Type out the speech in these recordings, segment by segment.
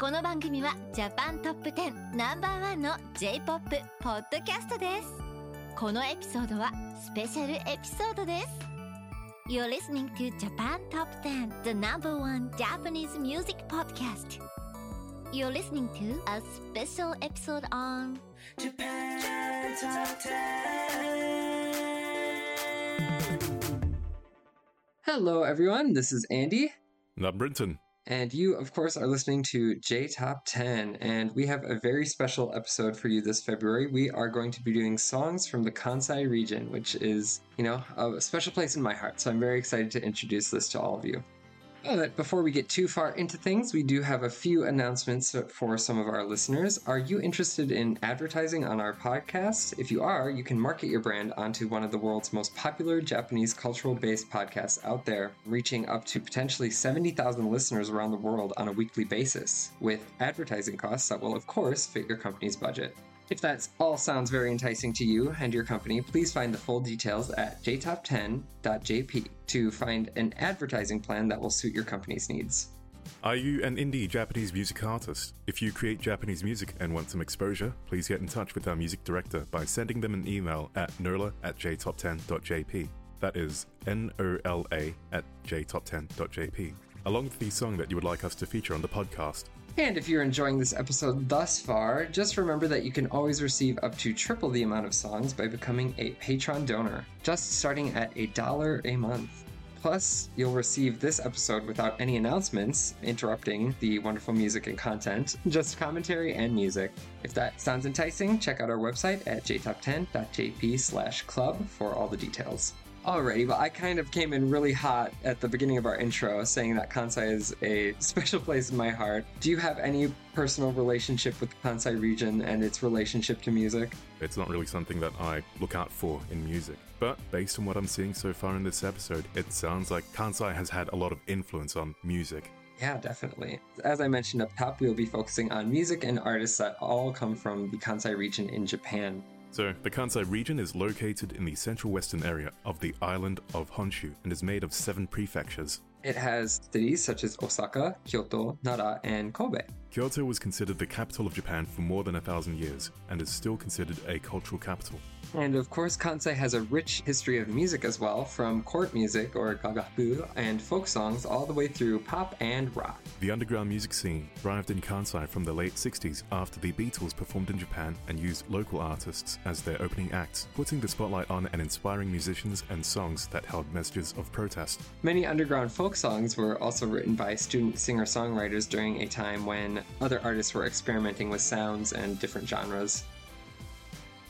この番組はジャパントップ10ナンバーワンの J-POP ポッドキャストですこのエピソードはスペシャルエピソードです You're listening to Japan Top 10 The number one Japanese music podcast You're listening to a special episode on Japan Top 10. Hello, everyone. This is Andy. And I'm Brinton. And you, of course, are listening to J Top 10. And we have a very special episode for you this February. We are going to be doing songs from the Kansai region, which is, you know, a special place in my heart. So I'm very excited to introduce this to all of you. But before we get too far into things, we do have a few announcements for some of our listeners. Are you interested in advertising on our podcast? If you are, you can market your brand onto one of the world's most popular Japanese cultural based podcasts out there, reaching up to potentially 70,000 listeners around the world on a weekly basis, with advertising costs that will, of course, fit your company's budget. If that all sounds very enticing to you and your company, please find the full details at jtop10.jp to find an advertising plan that will suit your company's needs. Are you an indie Japanese music artist? If you create Japanese music and want some exposure, please get in touch with our music director by sending them an email at nola at jtop10.jp. That is N O L A at jtop10.jp, along with the song that you would like us to feature on the podcast. And if you're enjoying this episode thus far, just remember that you can always receive up to triple the amount of songs by becoming a Patreon donor, just starting at a dollar a month. Plus, you'll receive this episode without any announcements interrupting the wonderful music and content, just commentary and music. If that sounds enticing, check out our website at jtop10.jp slash club for all the details. Alrighty, but I kind of came in really hot at the beginning of our intro saying that Kansai is a special place in my heart. Do you have any personal relationship with the Kansai region and its relationship to music? It's not really something that I look out for in music, but based on what I'm seeing so far in this episode, it sounds like Kansai has had a lot of influence on music. Yeah, definitely. As I mentioned up top, we'll be focusing on music and artists that all come from the Kansai region in Japan. So, the Kansai region is located in the central western area of the island of Honshu and is made of seven prefectures. It has cities such as Osaka, Kyoto, Nara, and Kobe. Kyoto was considered the capital of Japan for more than a thousand years and is still considered a cultural capital. And of course, Kansai has a rich history of music as well, from court music or gagaku and folk songs all the way through pop and rock. The underground music scene thrived in Kansai from the late 60s after the Beatles performed in Japan and used local artists as their opening acts, putting the spotlight on and inspiring musicians and songs that held messages of protest. Many underground folk songs were also written by student singer songwriters during a time when other artists were experimenting with sounds and different genres.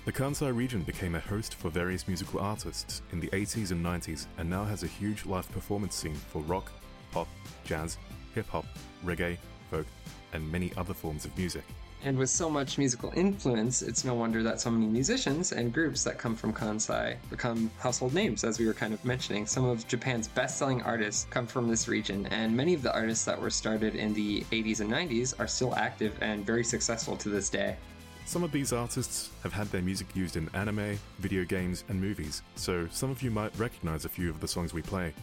The Kansai region became a host for various musical artists in the 80s and 90s and now has a huge live performance scene for rock, pop, jazz, hip hop, reggae, folk, and many other forms of music. And with so much musical influence, it's no wonder that so many musicians and groups that come from Kansai become household names, as we were kind of mentioning. Some of Japan's best selling artists come from this region, and many of the artists that were started in the 80s and 90s are still active and very successful to this day. Some of these artists have had their music used in anime, video games, and movies, so some of you might recognize a few of the songs we play.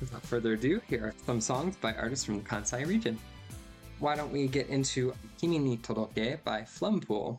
Without further ado, here are some songs by artists from the Kansai region. Why don't we get into Kimi ni Toroke by Flumpool?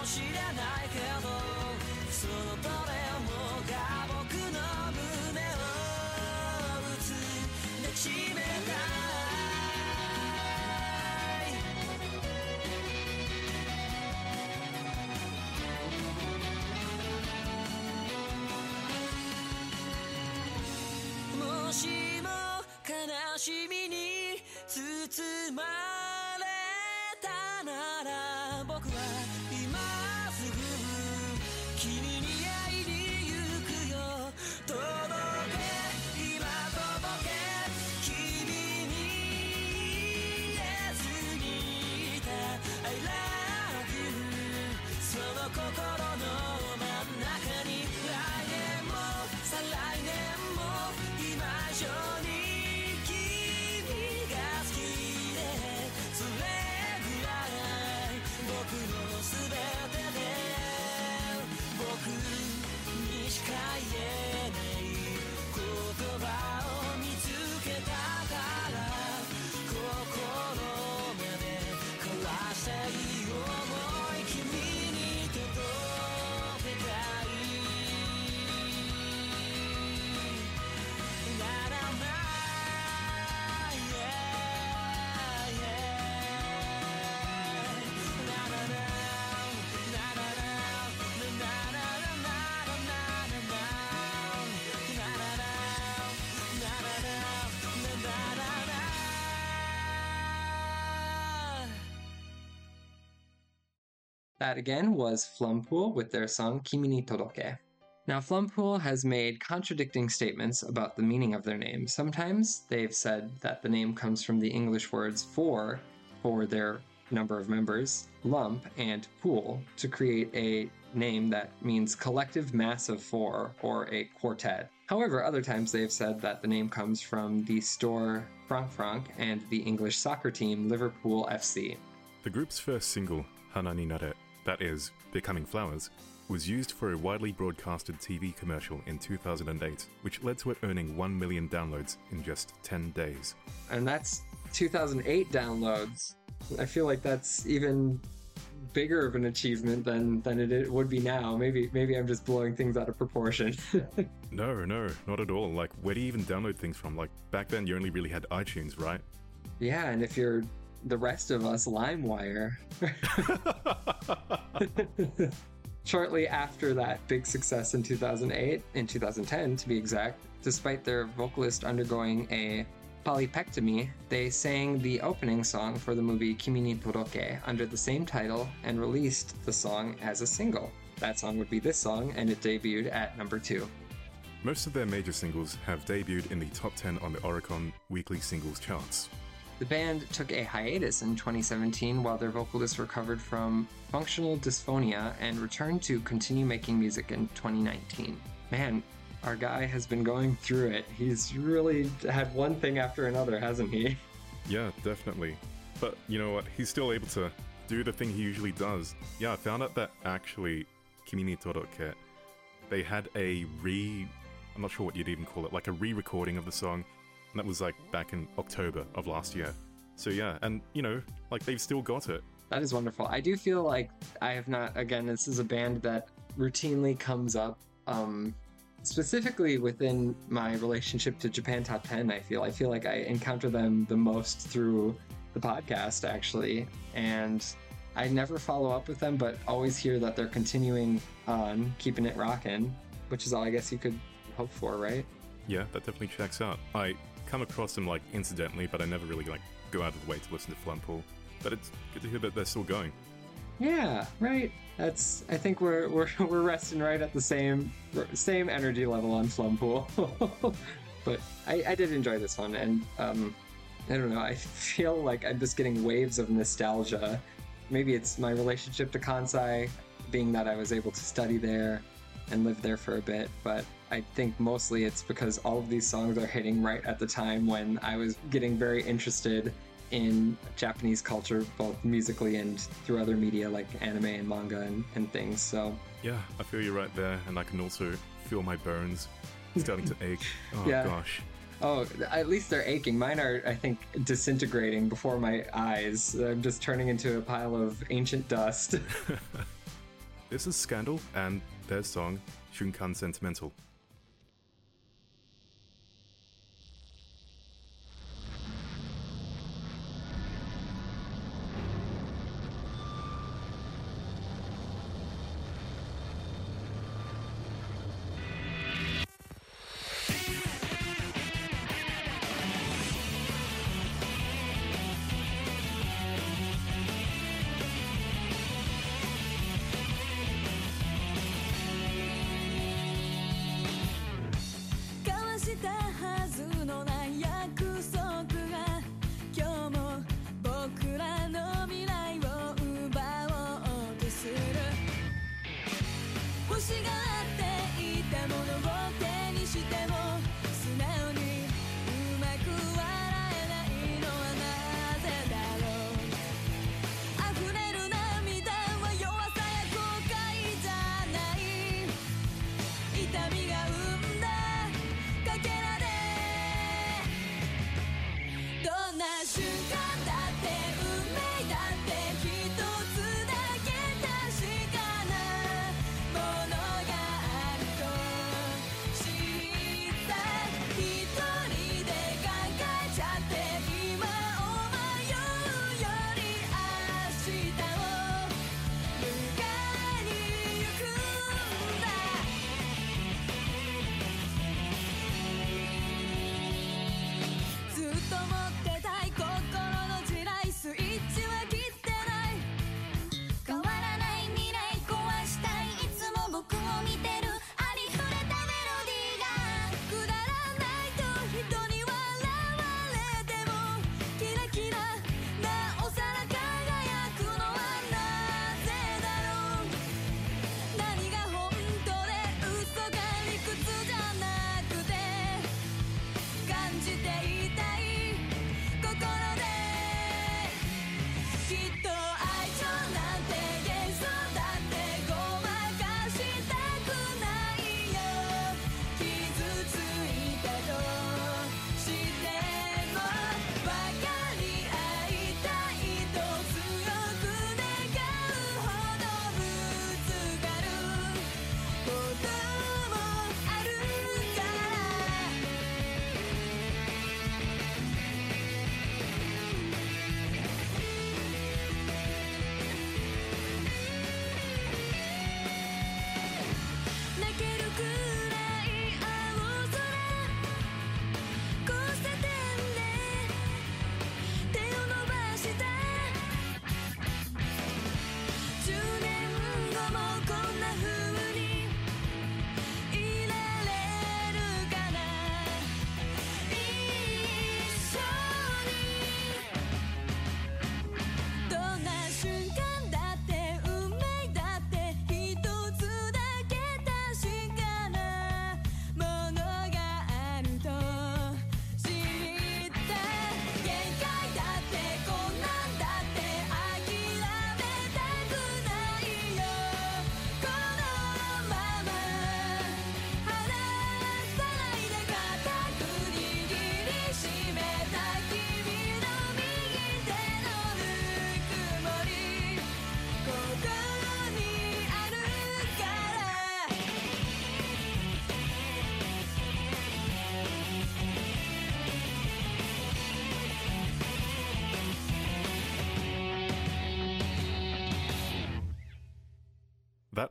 もしれないけどそのどれもが僕の胸を打つ抱きしめたい。もしも悲しみに包まれ心 That again was Flumpool with their song Kimi ni Toroke. Now, Flumpool has made contradicting statements about the meaning of their name. Sometimes they've said that the name comes from the English words for, for their number of members, lump, and pool to create a name that means collective mass of four or a quartet. However, other times they've said that the name comes from the store Francfranc and the English soccer team Liverpool FC. The group's first single, Hana ni Nare, that is, Becoming Flowers, was used for a widely broadcasted TV commercial in 2008, which led to it earning 1 million downloads in just 10 days. and that's 2008 downloads. I feel like that's even bigger of an achievement than than it would be now. Maybe maybe I'm just blowing things out of proportion. No, no, not at all. Like, where do you even download things from? Like, back then you only really had iTunes, right? yeah, and if you're the rest of us, LimeWire. Shortly after that big success in 2008, in 2010 to be exact, despite their vocalist undergoing a polypectomy, they sang the opening song for the movie Kimi ni Toroke under the same title and released the song as a single. That song would be this song, and it debuted at number two. Most of their major singles have debuted in the top 10 on the Oricon weekly singles charts. The band took a hiatus in 2017 while their vocalist recovered from functional dysphonia and returned to continue making music in 2019. Man, our guy has been going through it. He's really had one thing after another, hasn't he? Yeah, definitely. But you know what? He's still able to do the thing he usually does. Yeah, I found out that actually Kimi ni Toroke, they had a re I'm not sure what you'd even call it, like a re-recording of the song, and that was like back in October of last year. So yeah, and you know, like they've still got it. That is wonderful. I do feel like I have not again, this is a band that routinely comes up um specifically within my relationship to Japan Top 10, I feel. I feel like I encounter them the most through the podcast, actually. And I never follow up with them, but always hear that they're continuing on, keeping it rocking, which is all I guess you could hope for, right? Yeah, that definitely checks out. I come across them like incidentally, but I never really like go out of the way to listen to Flumpool. But it's good to hear that they're still going. Yeah, right. That's. I think we're we're we're resting right at the same same energy level on Flumpool. but I, I did enjoy this one, and um, I don't know. I feel like I'm just getting waves of nostalgia. Maybe it's my relationship to Kansai, being that I was able to study there and live there for a bit. But I think mostly it's because all of these songs are hitting right at the time when I was getting very interested in Japanese culture, both musically and through other media like anime and manga and, and things. So Yeah, I feel you right there, and I can also feel my bones starting to ache. Oh Yeah. gosh. Oh, at least they're aching. Mine are, I think, disintegrating before my eyes. I'm just turning into a pile of ancient dust. This is Scandal and their song Shunkan Sentimental. the high.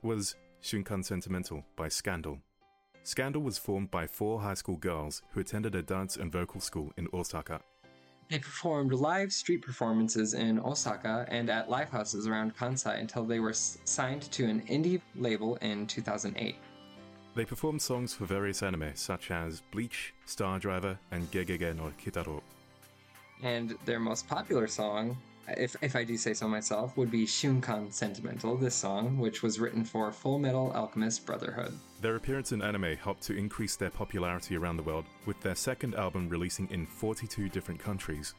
Was Shunkan Sentimental by Scandal. Scandal was formed by four high school girls who attended a dance and vocal school in Osaka. They performed live street performances in Osaka and at live houses around Kansai until they were signed to an indie label in 2008. They performed songs for various anime such as Bleach, Star Driver, and Gegege no Kitaro. And their most popular song, if, if I do say so myself, would be Shunkan Sentimental, this song, which was written for Full Metal Alchemist Brotherhood. Their appearance in anime helped to increase their popularity around the world, with their second album releasing in 42 different countries.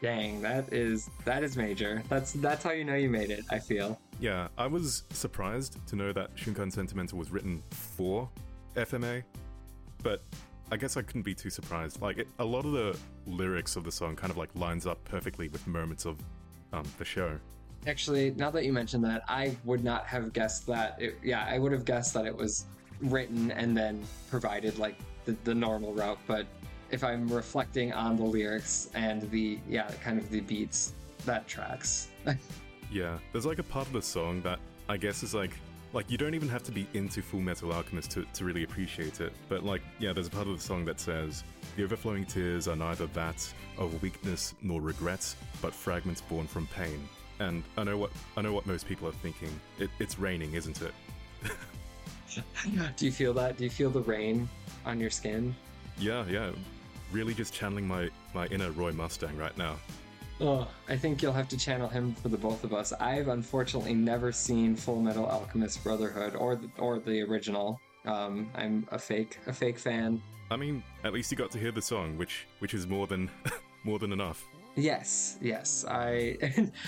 Dang, that is that is major. That's that's how you know you made it, I feel. Yeah, I was surprised to know that Shunkan Sentimental was written for FMA, but I guess I couldn't be too surprised. Like, it, a lot of the lyrics of the song kind of like lines up perfectly with moments of um, the show. Actually, now that you mentioned that, I would not have guessed that. It, yeah, I would have guessed that it was written and then provided like the, the normal route. But if I'm reflecting on the lyrics and the yeah, kind of the beats, that tracks. Yeah, there's like a part of the song that I guess is like like you don't even have to be into Full Metal Alchemist to, to really appreciate it. But like yeah, there's a part of the song that says the overflowing tears are neither that of weakness nor regrets, but fragments born from pain. And I know what I know what most people are thinking. It, it's raining, isn't it? do you feel that? Do you feel the rain on your skin? Yeah, yeah. Really just channeling my, my inner Roy Mustang right now. Oh, I think you'll have to channel him for the both of us. I've unfortunately never seen Full Metal Alchemist Brotherhood or the, or the original. Um, I'm a fake a fake fan. I mean, at least you got to hear the song, which which is more than more than enough. Yes, yes. I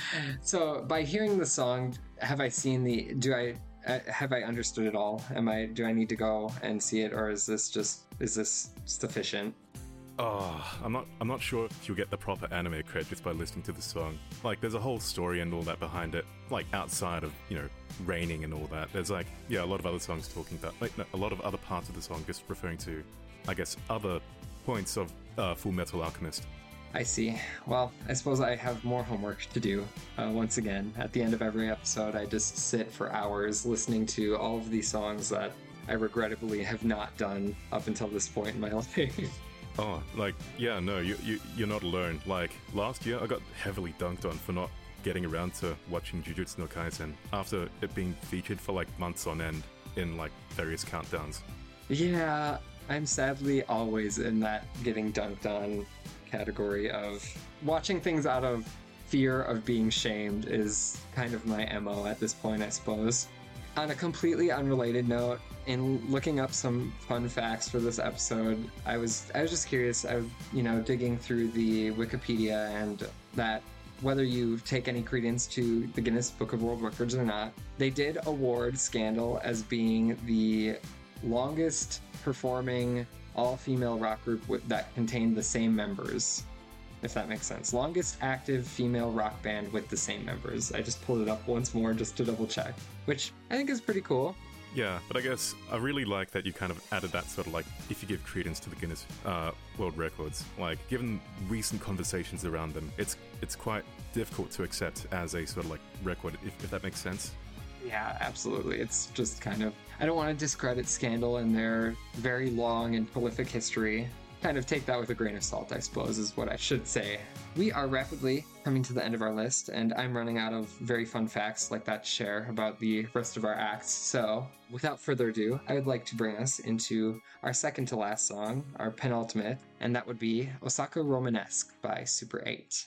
so by hearing the song, have I seen the? Do I uh, have I understood it all? Am I? Do I need to go and see it, or is this just is this sufficient? Oh, I'm not. I'm not sure if you'll get the proper anime cred just by listening to the song. Like, there's a whole story and all that behind it. Like outside of you know raining and all that. There's like yeah, a lot of other songs talking about like no, a lot of other parts of the song just referring to, I guess, other points of uh, Full Metal Alchemist. I see. Well, I suppose I have more homework to do. Uh, once again, at the end of every episode, I just sit for hours listening to all of these songs that I regrettably have not done up until this point in my life. Oh, like yeah, no, you you you're not alone. Like last year, I got heavily dunked on for not getting around to watching Jujutsu no Kaisen after it being featured for like months on end in like various countdowns. yeah, I'm sadly always in that getting dunked on category of watching things out of fear of being shamed is kind of my MO at this point, I suppose. On a completely unrelated note, in looking up some fun facts for this episode, I was I was just curious. I was, you know, digging through the Wikipedia and that whether you take any credence to the Guinness Book of World Records or not, they did award Scandal as being the longest performing all-female rock group that contained the same members. If that makes sense. Longest active female rock band with the same members. I just pulled it up once more just to double check, which I think is pretty cool. Yeah, but I guess I really like that you kind of added that sort of like if you give credence to the Guinness uh, World Records, like given recent conversations around them, it's it's quite difficult to accept as a sort of like record, if, if that makes sense. Yeah, absolutely. It's just kind of. I don't want to discredit Scandal and their very long and prolific history. Kind of take that with a grain of salt, I suppose, is what I should say. We are rapidly coming to the end of our list, and I'm running out of very fun facts like that to share about the rest of our acts. So, without further ado, I would like to bring us into our second to last song, our penultimate, and that would be Osaka Romanesque by Super 8.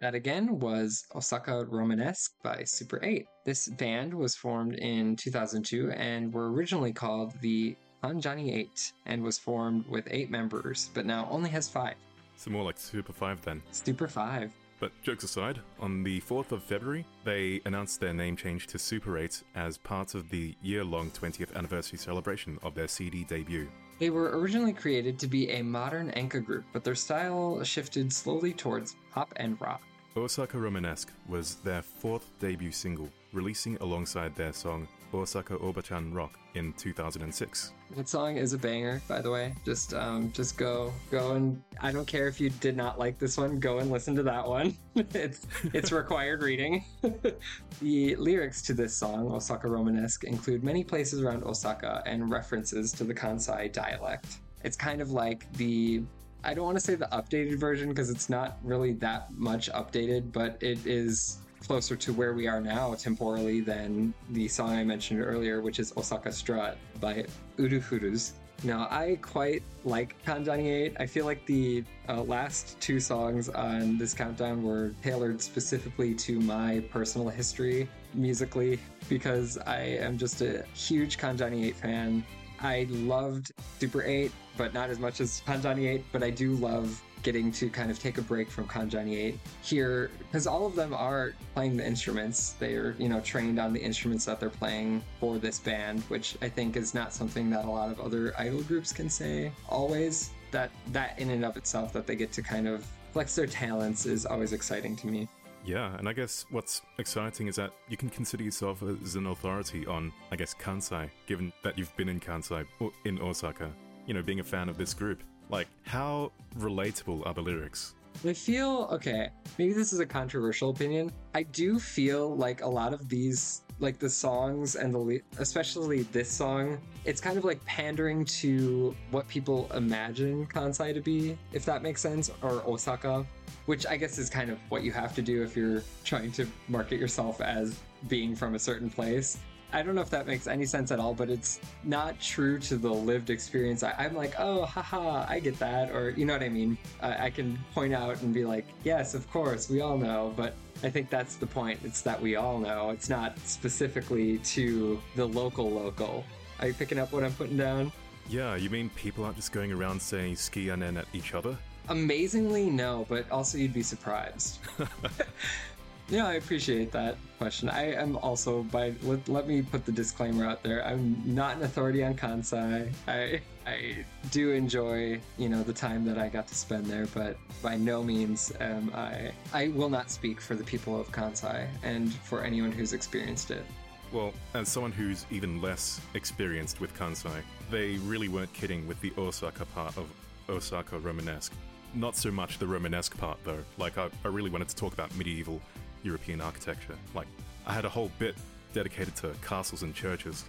That again was Osaka Romanesque by Super 8. This band was formed in 2002 and were originally called the Kanjani 8 and was formed with eight members, but now only has five. So more like Super 5 then. Super 5. But jokes aside, on the 4th of February, they announced their name change to Super 8 as part of the year long 20th anniversary celebration of their CD debut. They were originally created to be a modern Enka group, but their style shifted slowly towards pop and rock. Osaka Romanesque was their fourth debut single, releasing alongside their song Osaka Obachan Rock in 2006. That song is a banger, by the way. Just um just go go and I don't care if you did not like this one, go and listen to that one. it's it's required reading. the lyrics to this song, Osaka Romanesque, include many places around Osaka and references to the Kansai dialect. It's kind of like the I don't want to say the updated version because it's not really that much updated, but it is closer to where we are now temporally than the song I mentioned earlier, which is Osaka Strut by Ulfuls. Now, I quite like Kanjani 8. I feel like the uh, last two songs on this countdown were tailored specifically to my personal history musically because I am just a huge Kanjani 8 fan. I loved Super 8, but not as much as Kanjani 8, but I do love getting to kind of take a break from Kanjani 8 here because all of them are playing the instruments. They're, you know, trained on the instruments that they're playing for this band, which I think is not something that a lot of other idol groups can say always. That that in and of itself that they get to kind of flex their talents is always exciting to me. Yeah, and I guess what's exciting is that you can consider yourself as an authority on, I guess, Kansai, given that you've been in Kansai, or in Osaka, you know, being a fan of this group. Like, how relatable are the lyrics? I feel okay. Maybe this is a controversial opinion. I do feel like a lot of these like the songs and the especially this song, it's kind of like pandering to what people imagine Kansai to be, if that makes sense, or Osaka, which I guess is kind of what you have to do if you're trying to market yourself as being from a certain place. I don't know if that makes any sense at all, but it's not true to the lived experience. I, I'm like, oh, haha, I get that. Or, you know what I mean? I, I can point out and be like, yes, of course, we all know. But I think that's the point. It's that we all know. It's not specifically to the local local. Are you picking up what I'm putting down? Yeah, you mean people aren't just going around saying ski anen at each other? Amazingly, no, but also you'd be surprised. Yeah, I appreciate that question. I am also by let, let me put the disclaimer out there. I'm not an authority on Kansai. I I do enjoy you know the time that I got to spend there, but by no means am I. I will not speak for the people of Kansai and for anyone who's experienced it. Well, as someone who's even less experienced with Kansai, they really weren't kidding with the Osaka part of Osaka Romanesque. Not so much the Romanesque part, though. Like, I, I really wanted to talk about medieval European architecture. Like, I had a whole bit dedicated to castles and churches.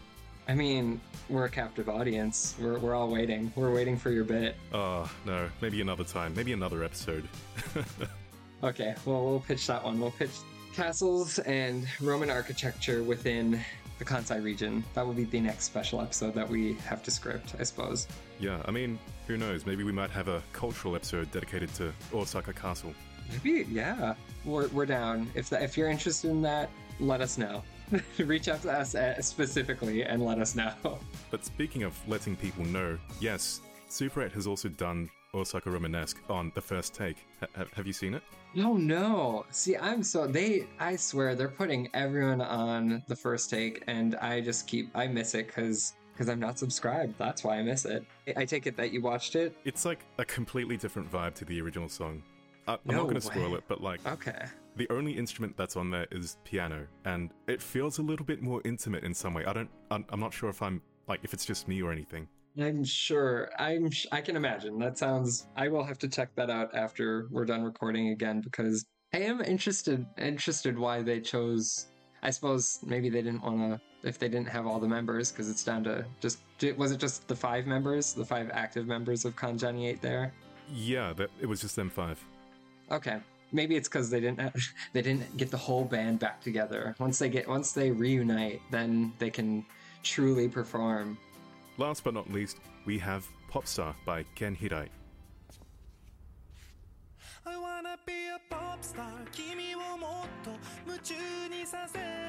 I mean, we're a captive audience. We're, we're all waiting. We're waiting for your bit. Oh, no, maybe another time, maybe another episode. Okay, well, we'll pitch that one. We'll pitch castles and Roman architecture within the Kansai region. That will be the next special episode that we have to script, I suppose. yeah, I mean, who knows? Maybe we might have a cultural episode dedicated to Osaka Castle. Maybe, yeah. We're, we're down. If, that, if you're interested in that, let us know. Reach out to us uh, specifically and let us know. But speaking of letting people know, yes, Super 8 has also done Osaka Romanesque on the first take. Ha- have you seen it? No, no. See, I'm so they. I swear they're putting everyone on the first take, and I just keep. I miss it because because I'm not subscribed. That's why I miss it. I take it that you watched it. It's like a completely different vibe to the original song. I- I'm No not going to spoil it, but like Okay. the only instrument that's on there is piano, and it feels a little bit more intimate in some way. I don't. I'm, I'm not sure if I'm like if it's just me or anything. I'm sure. I'm. sh- I can imagine. That sounds. I will have to check that out after we're done recording again because I am interested. Interested why they chose. I suppose maybe they didn't want to. If they didn't have all the members, because it's down to just. Was it just the five members, the five active members of Kanjani Eight there? Yeah, that it was just them five. Okay. Maybe it's because they didn't have, they didn't get the whole band back together. Once they get once they reunite, then they can truly perform. Last but not least, we have Popstar by Ken Hirai. I wanna be a pop star 君をもっと夢中にさせて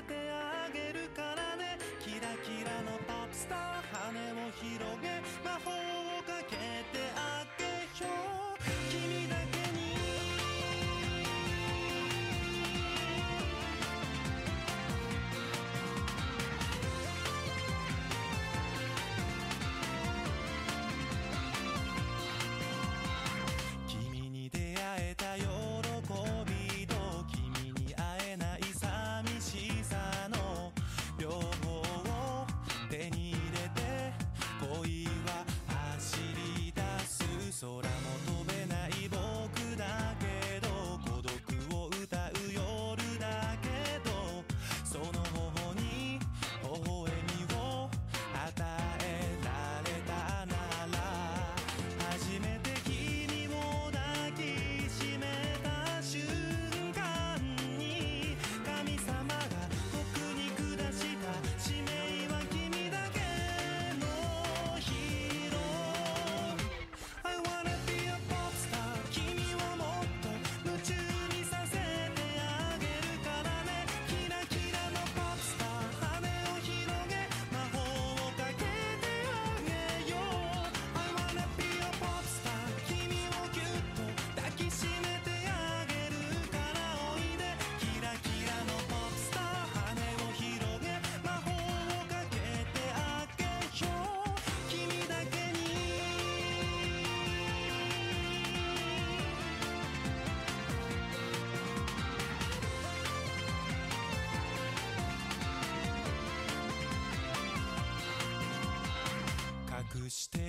隠して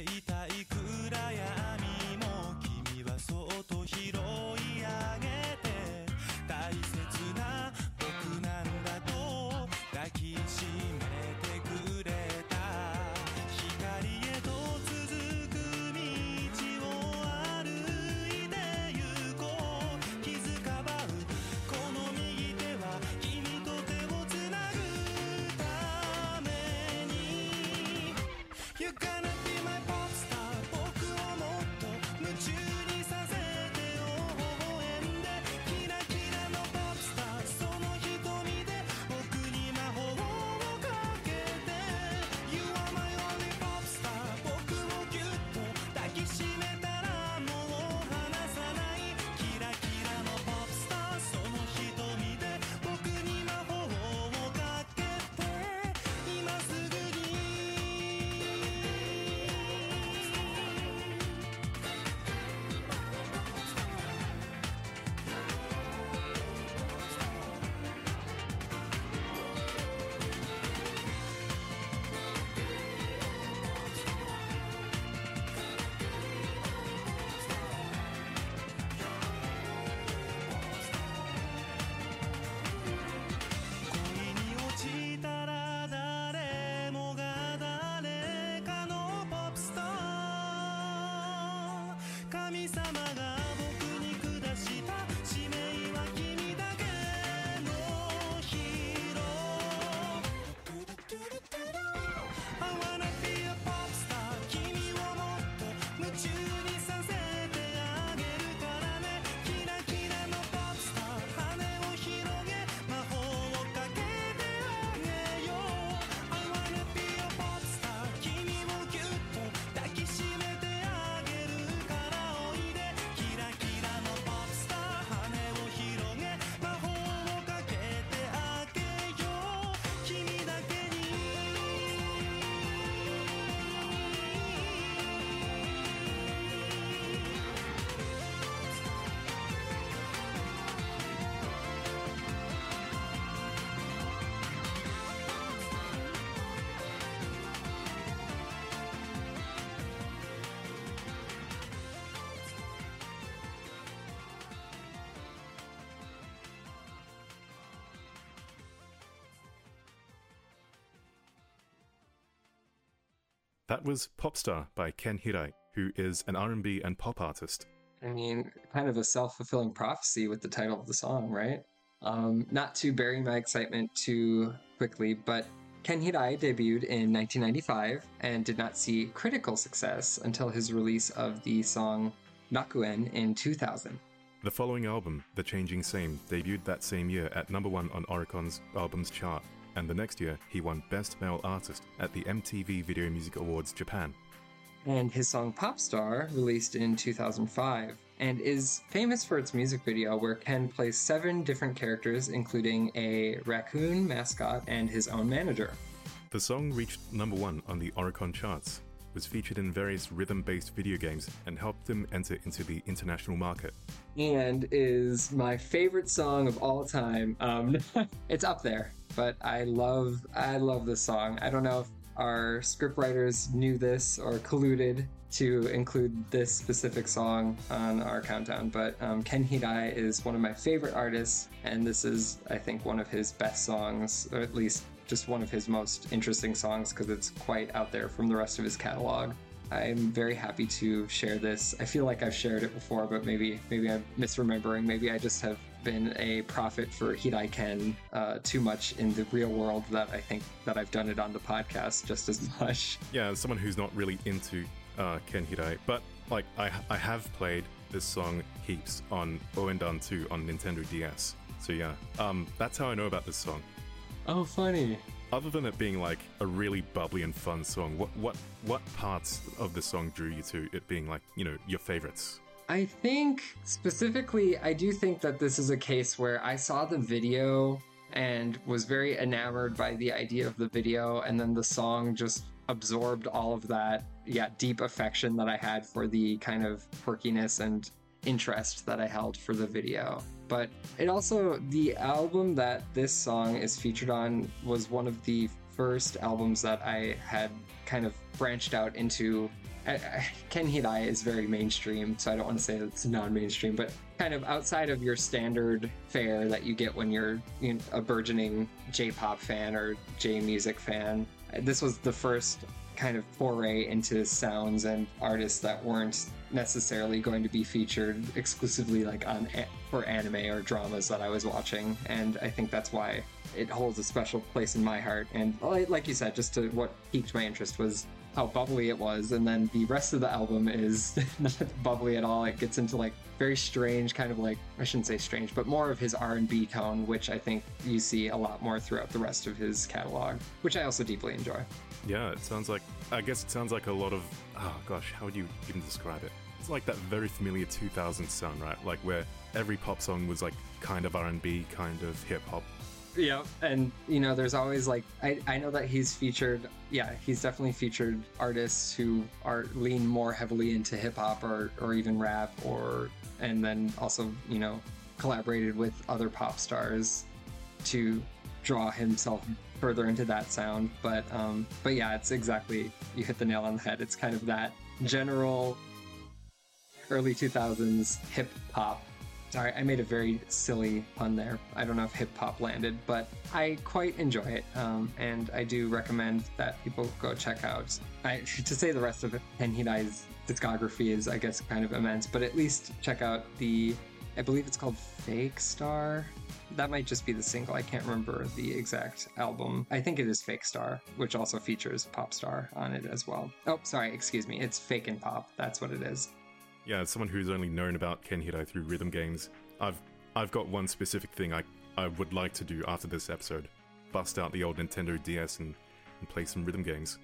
That was Popstar by Ken Hirai, who is an R&B and pop artist. I mean, kind of a self fulfilling prophecy with the title of the song, right? Um, not to bury my excitement too quickly, but Ken Hirai debuted in 1995 and did not see critical success until his release of the song Rakuen in 2000. The following album, The Changing Same, debuted that same year at number one on Oricon's albums chart, and the next year he won Best Male Artist at the MTV Video Music Awards Japan. and his song Popstar, released in 2005, and is famous for its music video where Ken plays seven different characters, including a raccoon mascot and his own manager. The song reached number one on the Oricon charts, was featured in various rhythm based video games, and helped them enter into the international market. And is my favorite song of all time. Um, it's up there, but I love I love this song. I don't know if our scriptwriters knew this or colluded to include this specific song on our countdown, but um, Ken Hirai is one of my favorite artists, and this is, I think, one of his best songs, or at least just one of his most interesting songs because it's quite out there from the rest of his catalog. I'm very happy to share this. I feel like I've shared it before, but maybe maybe I'm misremembering. Maybe I just have been a prophet for Hirai Ken uh, too much in the real world that I think that I've done it on the podcast just as much. Yeah, as someone who's not really into uh, Ken Hirai, but like I, I have played this song heaps on Ouendan 2 on Nintendo DS. So yeah, um, that's how I know about this song. Oh, funny. Other than it being like a really bubbly and fun song, what what what parts of the song drew you to it being like you know your favorites? I think specifically, I do think that this is a case where I saw the video and was very enamored by the idea of the video, and then the song just absorbed all of that, yeah, deep affection that I had for the kind of quirkiness and interest that I held for the video. But it also, the album that this song is featured on was one of the first albums that I had kind of branched out into. I, I, Ken Hirai is very mainstream, so I don't want to say it's non-mainstream, but kind of outside of your standard fare that you get when you're you know, a burgeoning J-pop fan or J-music fan. This was the first kind of foray into sounds and artists that weren't necessarily going to be featured exclusively like on for anime or dramas that I was watching, and I think that's why it holds a special place in my heart. And like like you said, just to what piqued my interest was how bubbly it was, and then the rest of the album is not bubbly at all. It gets into like very strange, kind of like I shouldn't say strange, but more of his R and B tone, which I think you see a lot more throughout the rest of his catalog, which I also deeply enjoy. Yeah, it sounds like I guess it sounds like a lot of oh gosh, how would you even describe it? It's like that very familiar 2000s sound, right? Like where every pop song was like kind of R&B, kind of hip hop. Yeah, and you know, there's always like I, I know that he's featured. Yeah, he's definitely featured artists who are lean more heavily into hip hop or or even rap, or and then also you know collaborated with other pop stars to draw himself further into that sound. But um, but yeah, it's exactly you hit the nail on the head. It's kind of that general early 2000s hip hop Sorry, I made a very silly pun there. I don't know if hip hop landed, but I quite enjoy it, um, and I do recommend that people go check out. I, to say the rest of Ken Hirai's discography is, I guess, kind of immense, but at least check out the, I believe it's called Fake Star. That might just be the single. I can't remember the exact album. I think it is Fake Star, which also features Pop Star on it as well. Oh, sorry, excuse me. It's Fakin' Pop. That's what it is. Yeah, as someone who's only known about Ken Hirai through rhythm games, I've I've got one specific thing I, I would like to do after this episode. Bust out the old Nintendo DS and, and play some rhythm games.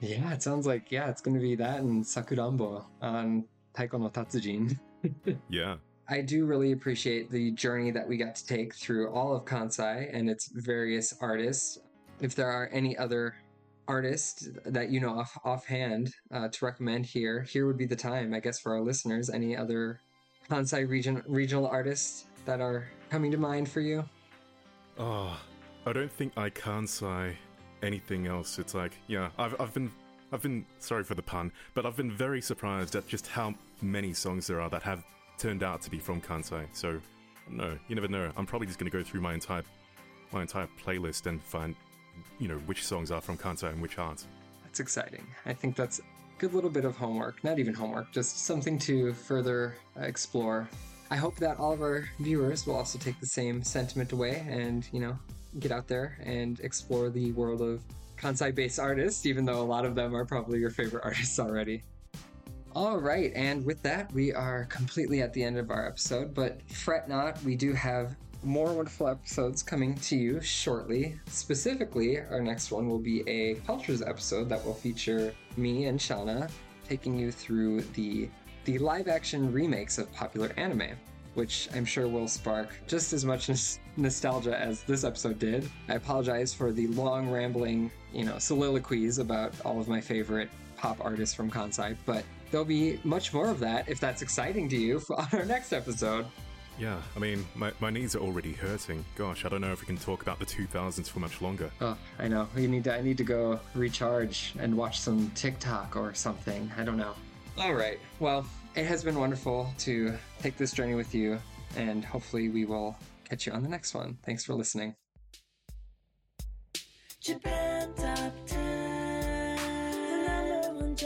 Yeah, it sounds like yeah, it's going to be that and Sakurambo on Taiko no Tatsujin. Yeah. I do really appreciate the journey that we got to take through all of Kansai and its various artists. If there are any other artists that you know off offhand uh, to recommend here, here would be the time, I guess, for our listeners. Any other Kansai region regional artists that are coming to mind for you? Oh, I don't think I can say anything else. It's like, yeah, I've, I've been, I've been, sorry for the pun, but I've been very surprised at just how many songs there are that have turned out to be from Kansai. So, no, you never know. I'm probably just going to go through my entire, my entire playlist and find, you know, which songs are from Kansai and which aren't. That's exciting. I think that's a good little bit of homework. Not even homework, just something to further uh, explore. I hope that all of our viewers will also take the same sentiment away and, you know, get out there and explore the world of Kansai based artists, even though a lot of them are probably your favorite artists already. All right, and with that, we are completely at the end of our episode, but fret not, we do have more wonderful episodes coming to you shortly. Specifically, our next one will be a Cultures episode that will feature me and Shauna taking you through the the live action remakes of popular anime, which I'm sure will spark just as much nos- nostalgia as this episode did. I apologize for the long rambling, you know, soliloquies about all of my favorite pop artists from Kansai, but there'll be much more of that if that's exciting to you for, on our next episode. Yeah, I mean, my, my knees are already hurting. Gosh, I don't know if we can talk about the 2000s for much longer. Oh, I know. You need to, I need to go recharge and watch some TikTok or something. I don't know. All right. Well, it has been wonderful to take this journey with you, and hopefully, we will catch you on the next one. Thanks for listening. Japan Top 10, the number one